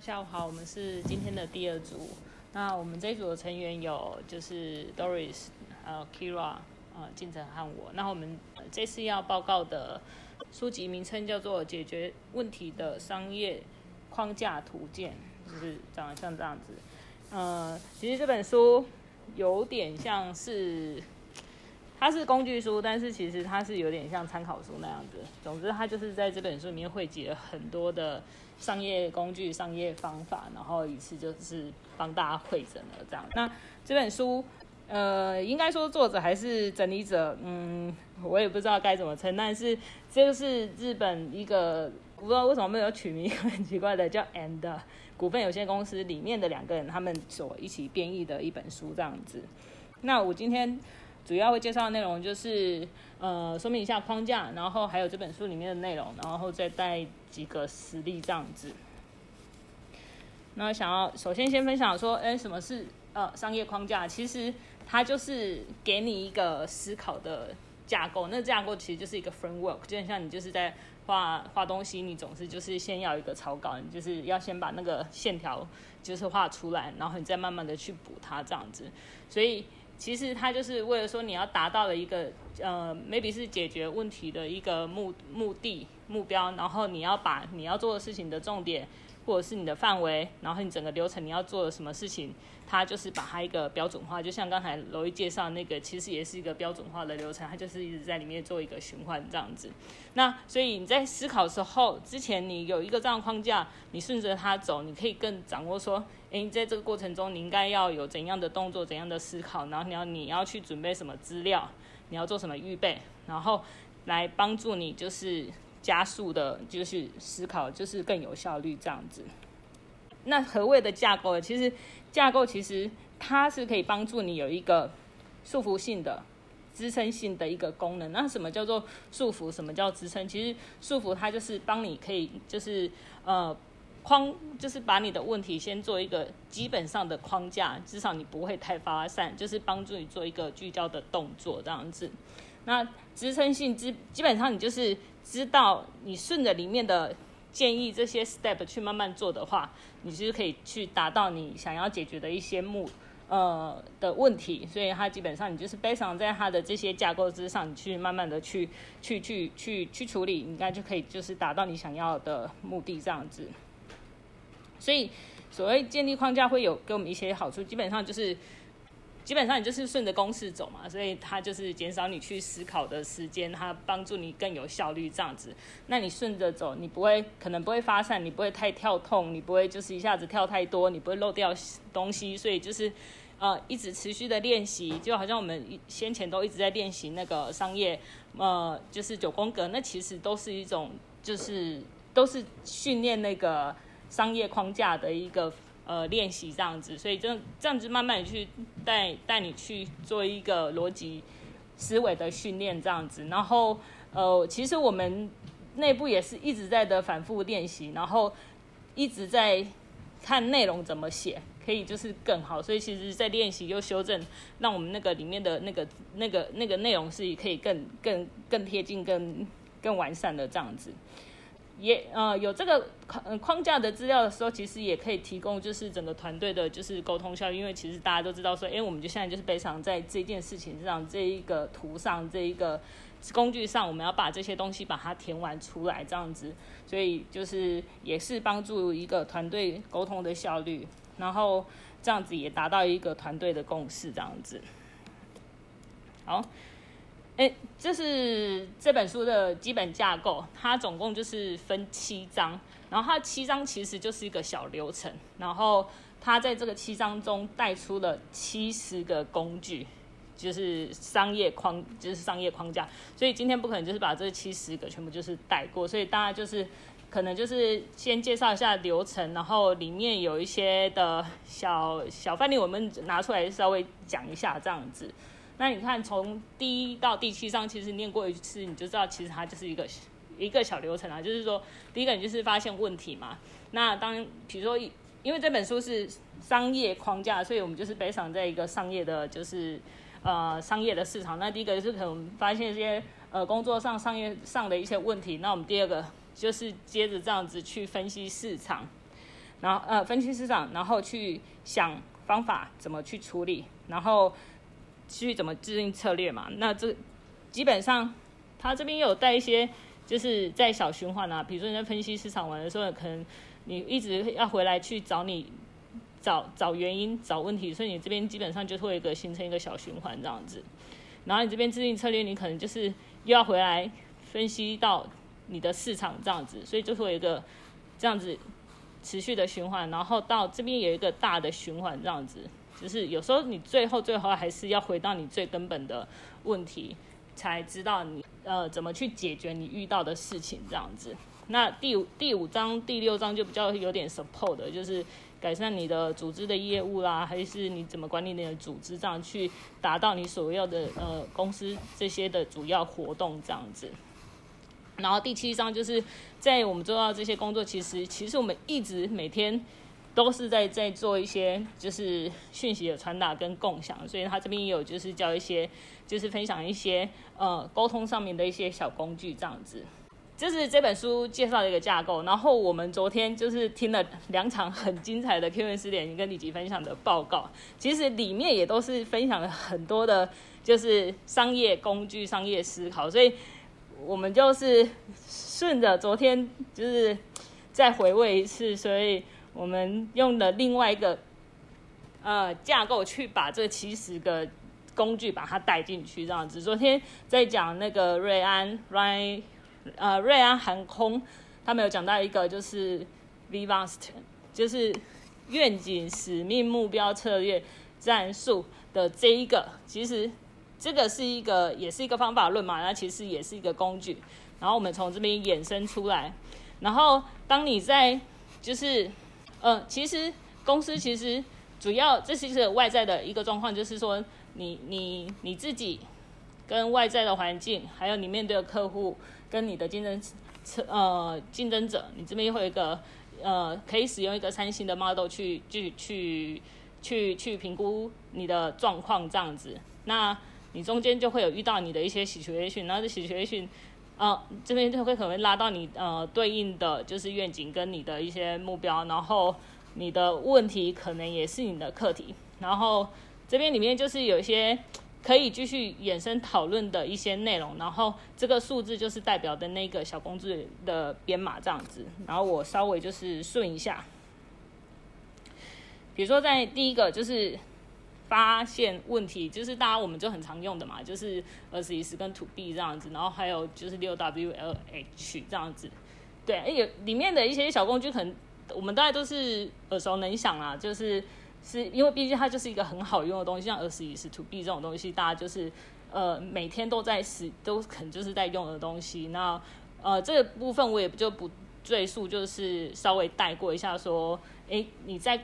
下午好，我们是今天的第二组。那我们这一组的成员有就是 Doris、呃 Kira、呃静晨和我。那我们这次要报告的书籍名称叫做《解决问题的商业框架图鉴》，就是长得像这样子。呃，其实这本书有点像是，它是工具书，但是其实它是有点像参考书那样子。总之，它就是在这本书里面汇集了很多的。商业工具、商业方法，然后一次就是帮大家汇整了这样。那这本书，呃，应该说作者还是整理者，嗯，我也不知道该怎么称。但是这个是日本一个，不知道为什么没有取名 很奇怪的叫 And 股份有限公司里面的两个人，他们所一起编译的一本书这样子。那我今天。主要会介绍的内容就是，呃，说明一下框架，然后还有这本书里面的内容，然后再带几个实例这样子。那想要首先先分享说，哎，什么是呃商业框架？其实它就是给你一个思考的架构。那架构其实就是一个 framework，就很像你就是在画画东西，你总是就是先要一个草稿，你就是要先把那个线条就是画出来，然后你再慢慢的去补它这样子。所以。其实它就是为了说你要达到了一个呃，maybe 是解决问题的一个目目的目标，然后你要把你要做的事情的重点，或者是你的范围，然后你整个流程你要做的什么事情，它就是把它一个标准化，就像刚才罗伊介绍那个，其实也是一个标准化的流程，它就是一直在里面做一个循环这样子。那所以你在思考的时候，之前你有一个这样的框架，你顺着它走，你可以更掌握说，诶，在这个过程中你应该要有怎样的动作，怎样的思考，然后你要你要去准备什么资料，你要做什么预备，然后来帮助你就是。加速的，就是思考，就是更有效率这样子。那何谓的架构？其实架构其实它是可以帮助你有一个束缚性的、支撑性的一个功能。那什么叫做束缚？什么叫支撑？其实束缚它就是帮你可以就是呃框，就是把你的问题先做一个基本上的框架，至少你不会太发散，就是帮助你做一个聚焦的动作这样子。那支撑性基基本上你就是知道你顺着里面的建议这些 step 去慢慢做的话，你就是可以去达到你想要解决的一些目呃的问题。所以它基本上你就是 based 在它的这些架构之上，你去慢慢的去去去去去处理，应该就可以就是达到你想要的目的这样子。所以所谓建立框架会有给我们一些好处，基本上就是。基本上你就是顺着公式走嘛，所以它就是减少你去思考的时间，它帮助你更有效率这样子。那你顺着走，你不会可能不会发散，你不会太跳痛，你不会就是一下子跳太多，你不会漏掉东西。所以就是呃一直持续的练习，就好像我们先前都一直在练习那个商业呃就是九宫格，那其实都是一种就是都是训练那个商业框架的一个。呃，练习这样子，所以这这样子慢慢去带带你去做一个逻辑思维的训练这样子，然后呃，其实我们内部也是一直在的反复练习，然后一直在看内容怎么写可以就是更好，所以其实在练习又修正，让我们那个里面的那个那个那个内容是可以更更更贴近、更更完善的这样子。也呃有这个框框架的资料的时候，其实也可以提供就是整个团队的就是沟通效率，因为其实大家都知道说，哎，我们就现在就是非常在这件事情上，这一个图上，这一个工具上，我们要把这些东西把它填完出来，这样子，所以就是也是帮助一个团队沟通的效率，然后这样子也达到一个团队的共识，这样子，好。哎，这是这本书的基本架构，它总共就是分七章，然后它七章其实就是一个小流程，然后它在这个七章中带出了七十个工具，就是商业框，就是商业框架。所以今天不可能就是把这七十个全部就是带过，所以大家就是可能就是先介绍一下流程，然后里面有一些的小小范例，我们拿出来稍微讲一下这样子。那你看，从第一到第七章，其实念过一次，你就知道，其实它就是一个一个小流程啊。就是说，第一个你就是发现问题嘛。那当比如说，因为这本书是商业框架，所以我们就是北上在一个商业的，就是呃商业的市场。那第一个就是可能发现一些呃工作上商业上的一些问题。那我们第二个就是接着这样子去分析市场。然后呃分析市场，然后去想方法怎么去处理，然后去怎么制定策略嘛。那这基本上他这边有带一些，就是在小循环啊，比如说你在分析市场完的时候，可能你一直要回来去找你找找原因、找问题，所以你这边基本上就会一个形成一个小循环这样子。然后你这边制定策略，你可能就是又要回来分析到你的市场这样子，所以就会有一个这样子持续的循环。然后到这边有一个大的循环这样子，就是有时候你最后最后还是要回到你最根本的问题，才知道你呃怎么去解决你遇到的事情这样子。那第五第五章第六章就比较有点 support 的，就是。改善你的组织的业务啦，还是你怎么管理你的组织，这样去达到你所要的呃公司这些的主要活动这样子。然后第七章就是在我们做到这些工作，其实其实我们一直每天都是在在做一些就是讯息的传达跟共享，所以他这边也有就是教一些就是分享一些呃沟通上面的一些小工具这样子。这是这本书介绍的一个架构，然后我们昨天就是听了两场很精彩的 Q&A 视点跟李吉分享的报告，其实里面也都是分享了很多的，就是商业工具、商业思考，所以我们就是顺着昨天就是再回味一次，所以我们用了另外一个呃架构去把这七十个工具把它带进去，这样子。昨天在讲那个瑞安瑞呃，瑞安航空他们有讲到一个就是 v v a s t 就是愿景、使命、目标、策略、战术的这一个，其实这个是一个也是一个方法论嘛，那其实也是一个工具。然后我们从这边衍生出来，然后当你在就是呃，其实公司其实主要这是一个外在的一个状况，就是说你你你自己跟外在的环境，还有你面对的客户。跟你的竞争呃竞争者，你这边会有一个呃可以使用一个三星的 model 去去去去去评估你的状况这样子。那你中间就会有遇到你的一些喜学 H，然后这喜学 H 呃这边就会可能拉到你呃对应的就是愿景跟你的一些目标，然后你的问题可能也是你的课题，然后这边里面就是有一些。可以继续衍生讨论的一些内容，然后这个数字就是代表的那个小工具的编码这样子，然后我稍微就是顺一下，比如说在第一个就是发现问题，就是大家我们就很常用的嘛，就是二十一时跟 to B 这样子，然后还有就是六 W L H 这样子，对，有里面的一些小工具，可能我们大家都是耳熟能详啦，就是。是因为毕竟它就是一个很好用的东西，像二十一时 to B 这种东西，大家就是呃每天都在使，都可能就是在用的东西。那呃这个部分我也就不赘述，就是稍微带过一下说，诶，你在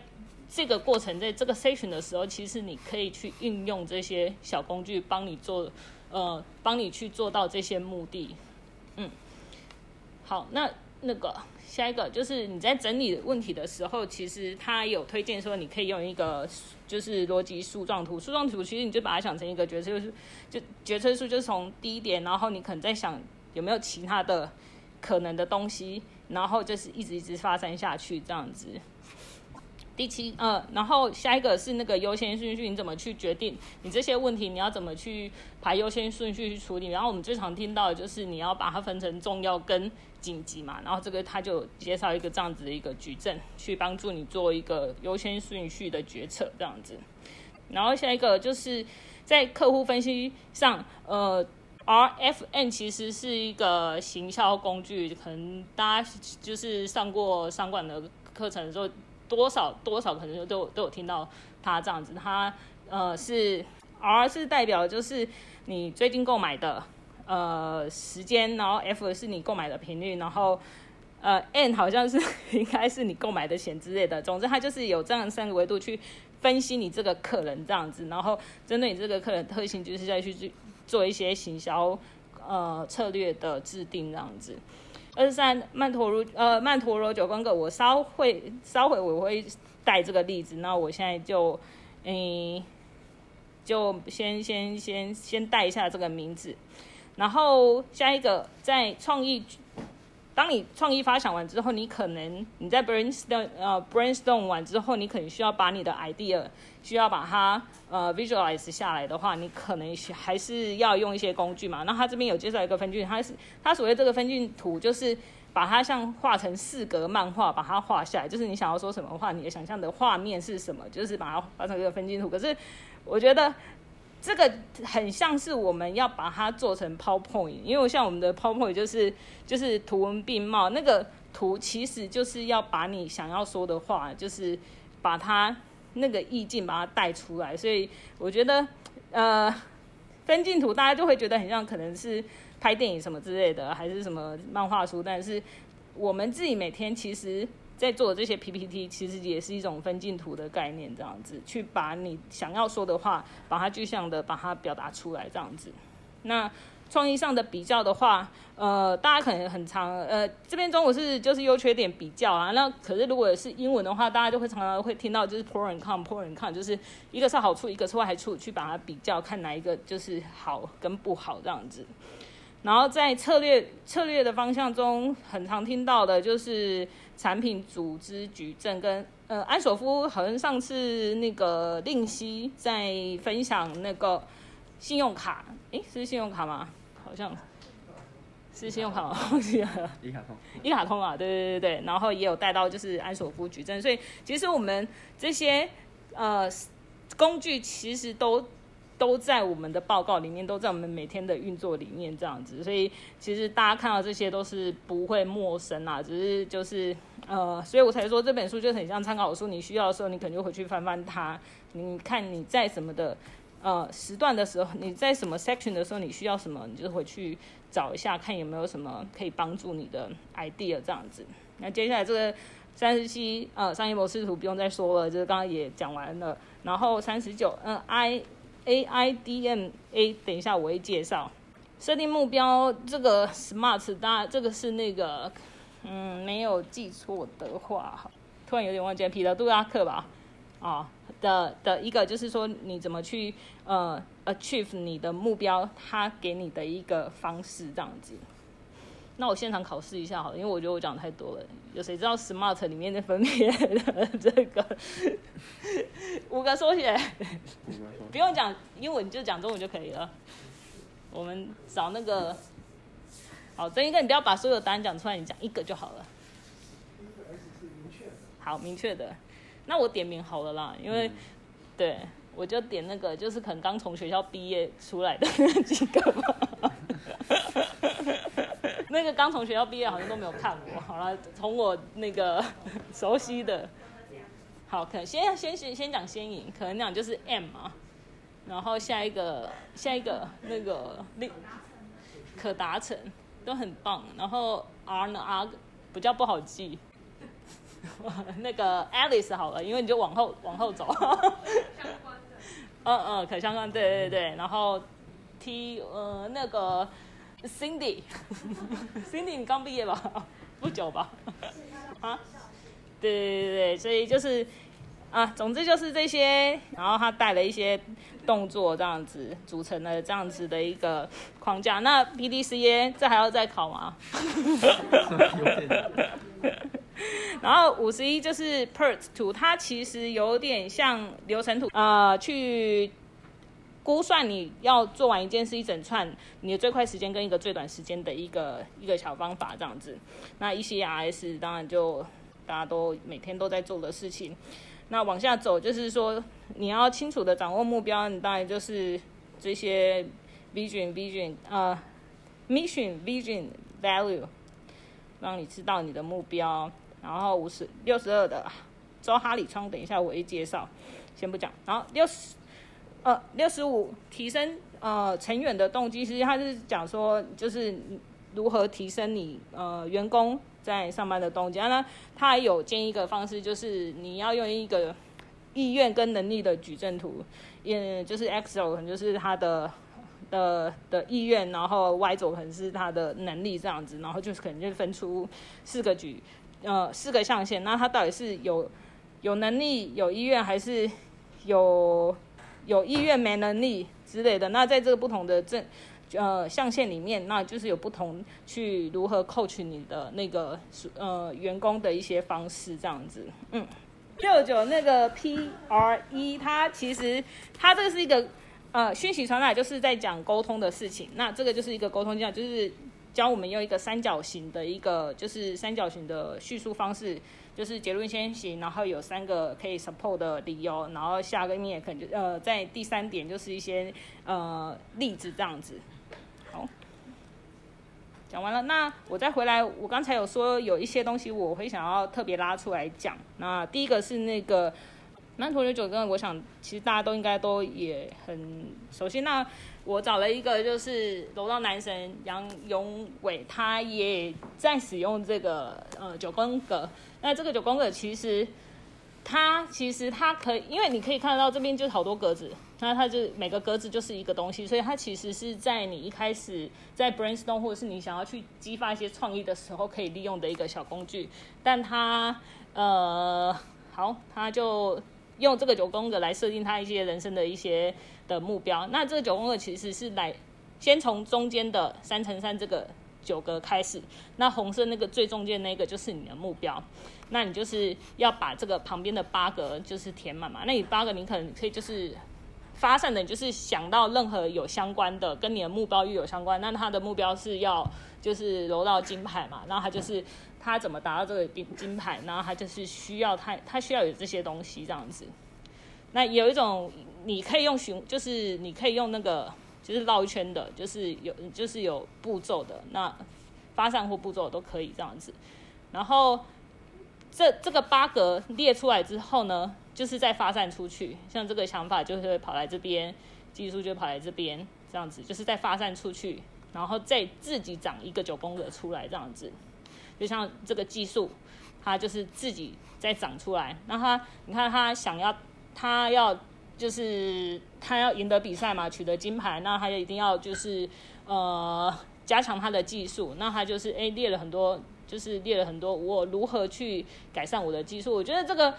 这个过程在这个 session 的时候，其实你可以去运用这些小工具帮你做，呃帮你去做到这些目的。嗯，好，那那个。下一个就是你在整理问题的时候，其实他有推荐说你可以用一个就是逻辑树状图。树状图其实你就把它想成一个决策树，就决策树就是从第一点，然后你可能在想有没有其他的可能的东西，然后就是一直一直发展下去这样子。第七，呃，然后下一个是那个优先顺序，你怎么去决定你这些问题，你要怎么去排优先顺序去处理？然后我们最常听到的就是你要把它分成重要跟紧急嘛，然后这个他就介绍一个这样子的一个矩阵，去帮助你做一个优先顺序的决策这样子。然后下一个就是在客户分析上，呃，RFM 其实是一个行销工具，可能大家就是上过商管的课程的时候。多少多少可能都有都有听到他这样子，他呃是 R 是代表就是你最近购买的呃时间，然后 F 是你购买的频率，然后呃 N 好像是 应该是你购买的钱之类的。总之它就是有这样三个维度去分析你这个客人这样子，然后针对你这个客人特性，就是再去做一些行销呃策略的制定这样子。二十三曼陀罗呃曼陀罗九宫格，我稍会稍会我会带这个例子，那我现在就嗯就先先先先带一下这个名字，然后下一个在创意当你创意发想完之后，你可能你在 brainstorm 呃 brainstorm 完之后，你可能需要把你的 idea 需要把它呃 visualize 下来的话，你可能还是要用一些工具嘛。那他这边有介绍一个分镜，他是他所谓这个分镜图就是。把它像画成四格漫画，把它画下来，就是你想要说什么话，你的想象的画面是什么，就是把它画成一个分镜图。可是我觉得这个很像是我们要把它做成 PowerPoint，因为像我们的 PowerPoint 就是就是图文并茂，那个图其实就是要把你想要说的话，就是把它那个意境把它带出来。所以我觉得呃分镜图大家就会觉得很像，可能是。拍电影什么之类的，还是什么漫画书，但是我们自己每天其实在做这些 PPT，其实也是一种分镜图的概念，这样子去把你想要说的话，把它具象的把它表达出来，这样子。那创意上的比较的话，呃，大家可能很常，呃，这边中文是就是优缺点比较啊。那可是如果是英文的话，大家就会常常会听到就是 pro and con，pro and con，就是一个是好处，一个是坏处，去把它比较，看哪一个就是好跟不好这样子。然后在策略策略的方向中，很常听到的就是产品组织举证跟呃安索夫，好像上次那个令希在分享那个信用卡，诶，是信用卡吗？好像是信用卡吗？一卡 通，一卡通，一卡通啊，对对对对，然后也有带到就是安索夫举证，所以其实我们这些呃工具其实都。都在我们的报告里面，都在我们每天的运作里面这样子，所以其实大家看到这些都是不会陌生啦，只是就是呃，所以我才说这本书就很像参考书，你需要的时候你可能就回去翻翻它，你看你在什么的呃时段的时候，你在什么 section 的时候你需要什么，你就回去找一下，看有没有什么可以帮助你的 idea 这样子。那接下来这个三十七呃商业模式图不用再说了，就是刚刚也讲完了，然后三十九嗯 I。A I D M A，等一下我会介绍。设定目标这个 SMART，大家这个是那个，嗯，没有记错的话，突然有点忘记了，彼得杜拉克吧？啊、的的一个就是说你怎么去呃 achieve 你的目标，他给你的一个方式这样子。那我现场考试一下好了，因为我觉得我讲的太多了。有谁知道 SMART 里面的分别的 这个五个缩写？不用讲英文，就讲中文就可以了。我们找那个，好，曾一哥你不要把所有答案讲出来，你讲一个就好了。好，明确的。那我点名好了啦，因为对，我就点那个，就是可能刚从学校毕业出来的那几个吧。那个刚从学校毕业，好像都没有看过。好了，从我那个 熟悉的，好，可能先先先先讲先赢，可能那样就是 M 嘛。然后下一个下一个那个那可达成都很棒。然后 R 呢 R 比较不好记。那个 Alice 好了，因为你就往后往后走。相关的嗯嗯，可相关，对对对。然后 T 呃那个。Cindy，Cindy，你刚毕业吧？不久吧？啊？对对对，所以就是啊，总之就是这些，然后他带了一些动作，这样子组成了这样子的一个框架。那 PDCA 这还要再考吗？然后五十一就是 PERT 图，它其实有点像流程图啊、去。估算你要做完一件事一整串，你的最快时间跟一个最短时间的一个一个小方法这样子。那 ECRS 当然就大家都每天都在做的事情。那往下走就是说，你要清楚的掌握目标，你当然就是这些 vision vision 呃 mission vision value，让你知道你的目标。然后五十六十二的周哈里窗，等一下我一介绍，先不讲。然后六十。呃，六十五提升呃成员的动机，其实他是讲说，就是如何提升你呃员工在上班的动机。那他还有建议一个方式，就是你要用一个意愿跟能力的矩阵图，也就是 X 轴可能就是他的的的意愿，然后 Y 轴可能是他的能力这样子，然后就是可能就分出四个矩呃四个象限。那他到底是有有能力有意愿，还是有？有意愿没能力之类的，那在这个不同的正呃象限里面，那就是有不同去如何 coach 你的那个呃员工的一些方式这样子。嗯，六九那个 P R E，它其实它这个是一个呃讯息传达，就是在讲沟通的事情。那这个就是一个沟通技巧，就是教我们用一个三角形的一个就是三角形的叙述方式。就是结论先行，然后有三个可以 support 的理由，然后下个面可能就呃在第三点就是一些呃例子这样子。好，讲完了，那我再回来，我刚才有说有一些东西我会想要特别拉出来讲。那第一个是那个曼陀罗九根，我想其实大家都应该都也很熟悉。那我找了一个就是柔道男神杨勇伟，他也在使用这个呃九宫格。那这个九宫格其实，它其实它可以，因为你可以看得到这边就是好多格子，那它就每个格子就是一个东西，所以它其实是在你一开始在 brainstorm 或者是你想要去激发一些创意的时候可以利用的一个小工具。但它呃好，它就用这个九宫格来设定他一些人生的一些的目标。那这个九宫格其实是来先从中间的三乘三这个。九格开始，那红色那个最中间那个就是你的目标，那你就是要把这个旁边的八个就是填满嘛。那你八个你可能可以就是发散的，就是想到任何有相关的跟你的目标又有相关，那他的目标是要就是揉到金牌嘛，然后他就是他怎么达到这个金金牌，然后他就是需要他他需要有这些东西这样子。那有一种你可以用循，就是你可以用那个。就是绕一圈的，就是有就是有步骤的，那发散或步骤都可以这样子。然后这这个八格列出来之后呢，就是再发散出去。像这个想法就是会跑来这边，技术就跑来这边，这样子就是再发散出去，然后再自己长一个九宫格出来这样子。就像这个技术，它就是自己再长出来。那他你看他想要他要。就是他要赢得比赛嘛，取得金牌，那他就一定要就是呃加强他的技术。那他就是诶列了很多，就是列了很多我如何去改善我的技术。我觉得这个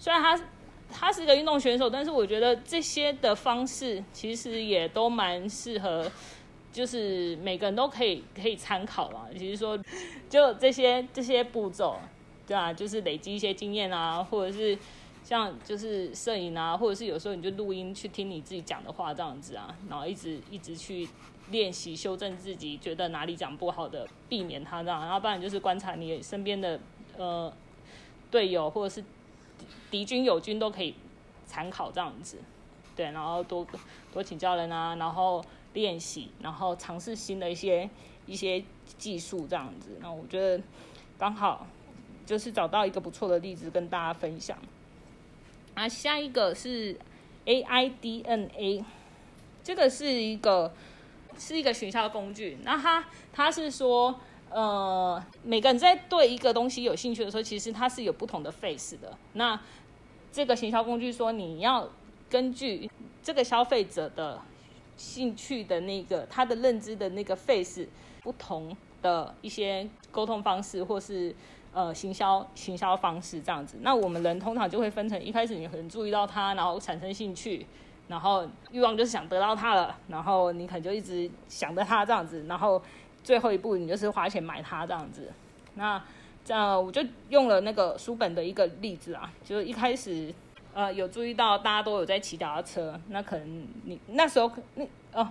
虽然他他是一个运动选手，但是我觉得这些的方式其实也都蛮适合，就是每个人都可以可以参考了。也就是说，就这些这些步骤，对啊，就是累积一些经验啊，或者是。像就是摄影啊，或者是有时候你就录音去听你自己讲的话这样子啊，然后一直一直去练习修正自己，觉得哪里讲不好的，避免他这样，然后不然就是观察你身边的呃队友或者是敌军友军都可以参考这样子，对，然后多多请教人啊，然后练习，然后尝试新的一些一些技术这样子，那我觉得刚好就是找到一个不错的例子跟大家分享。啊，下一个是 AIDNA，这个是一个是一个行销工具。那它它是说，呃，每个人在对一个东西有兴趣的时候，其实它是有不同的 face 的。那这个行销工具说，你要根据这个消费者的兴趣的那个他的认知的那个 face 不同的一些沟通方式，或是。呃，行销行销方式这样子，那我们人通常就会分成一开始你可能注意到它，然后产生兴趣，然后欲望就是想得到它了，然后你可能就一直想着它这样子，然后最后一步你就是花钱买它这样子。那这样我就用了那个书本的一个例子啊，就是一开始呃有注意到大家都有在骑脚踏车，那可能你那时候那哦。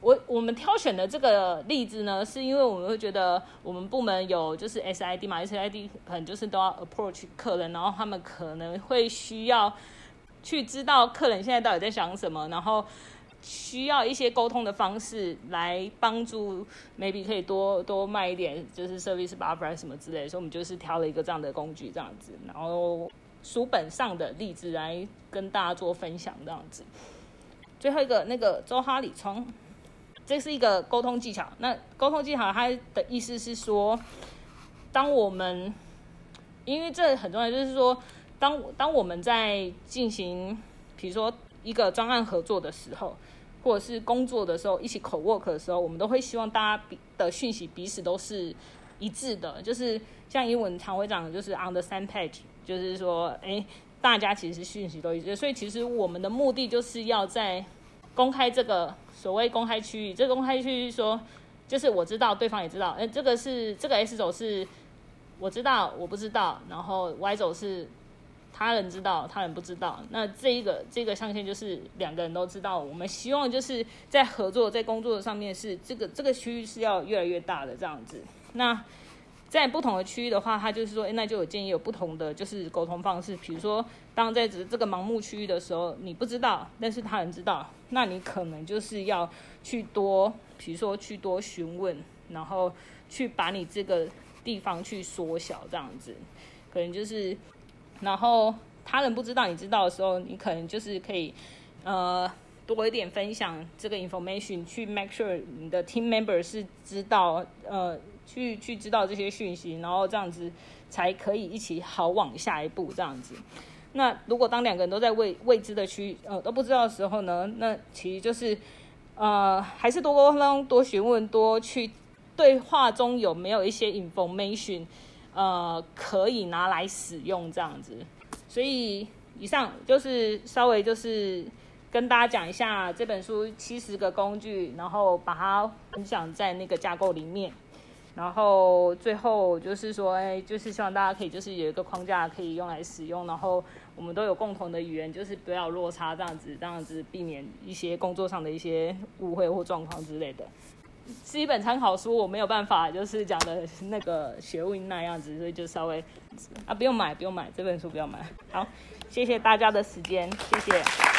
我我们挑选的这个例子呢，是因为我们会觉得我们部门有就是 SID 嘛，SID 可能就是都要 approach 客人，然后他们可能会需要去知道客人现在到底在想什么，然后需要一些沟通的方式来帮助，maybe 可以多多卖一点，就是 service buffer 什么之类的，所以我们就是挑了一个这样的工具这样子，然后书本上的例子来跟大家做分享这样子。最后一个那个周哈里聪。这是一个沟通技巧。那沟通技巧，它的意思是说，当我们，因为这很重要，就是说，当当我们在进行，比如说一个专案合作的时候，或者是工作的时候，一起口 work 的时候，我们都会希望大家彼的讯息彼此都是一致的。就是像英文常会讲的，就是 on the same page，就是说，哎，大家其实讯息都一致。所以其实我们的目的就是要在公开这个所谓公开区域，这个公开区域说，就是我知道，对方也知道，呃，这个是这个 X 轴是我知道，我不知道，然后 Y 轴是他人知道，他人不知道。那这一个这个象限就是两个人都知道。我们希望就是在合作在工作上面是这个这个区域是要越来越大的这样子。那在不同的区域的话，他就是说，诶，那就有建议有不同的就是沟通方式。比如说，当在这这个盲目区域的时候，你不知道，但是他人知道，那你可能就是要去多，比如说去多询问，然后去把你这个地方去缩小，这样子，可能就是，然后他人不知道你知道的时候，你可能就是可以，呃，多一点分享这个 information，去 make sure 你的 team member 是知道，呃。去去知道这些讯息，然后这样子才可以一起好往下一步这样子。那如果当两个人都在未未知的区，呃，都不知道的时候呢，那其实就是呃，还是多沟通、多询问、多去对话中有没有一些 information，呃，可以拿来使用这样子。所以以上就是稍微就是跟大家讲一下这本书七十个工具，然后把它分享在那个架构里面。然后最后就是说，哎，就是希望大家可以就是有一个框架可以用来使用，然后我们都有共同的语言，就是不要落差这样子，这样子避免一些工作上的一些误会或状况之类的。是一本参考书，我没有办法就是讲的那个学问那样子，所以就稍微啊不用买，不用买这本书不要买。好，谢谢大家的时间，谢谢。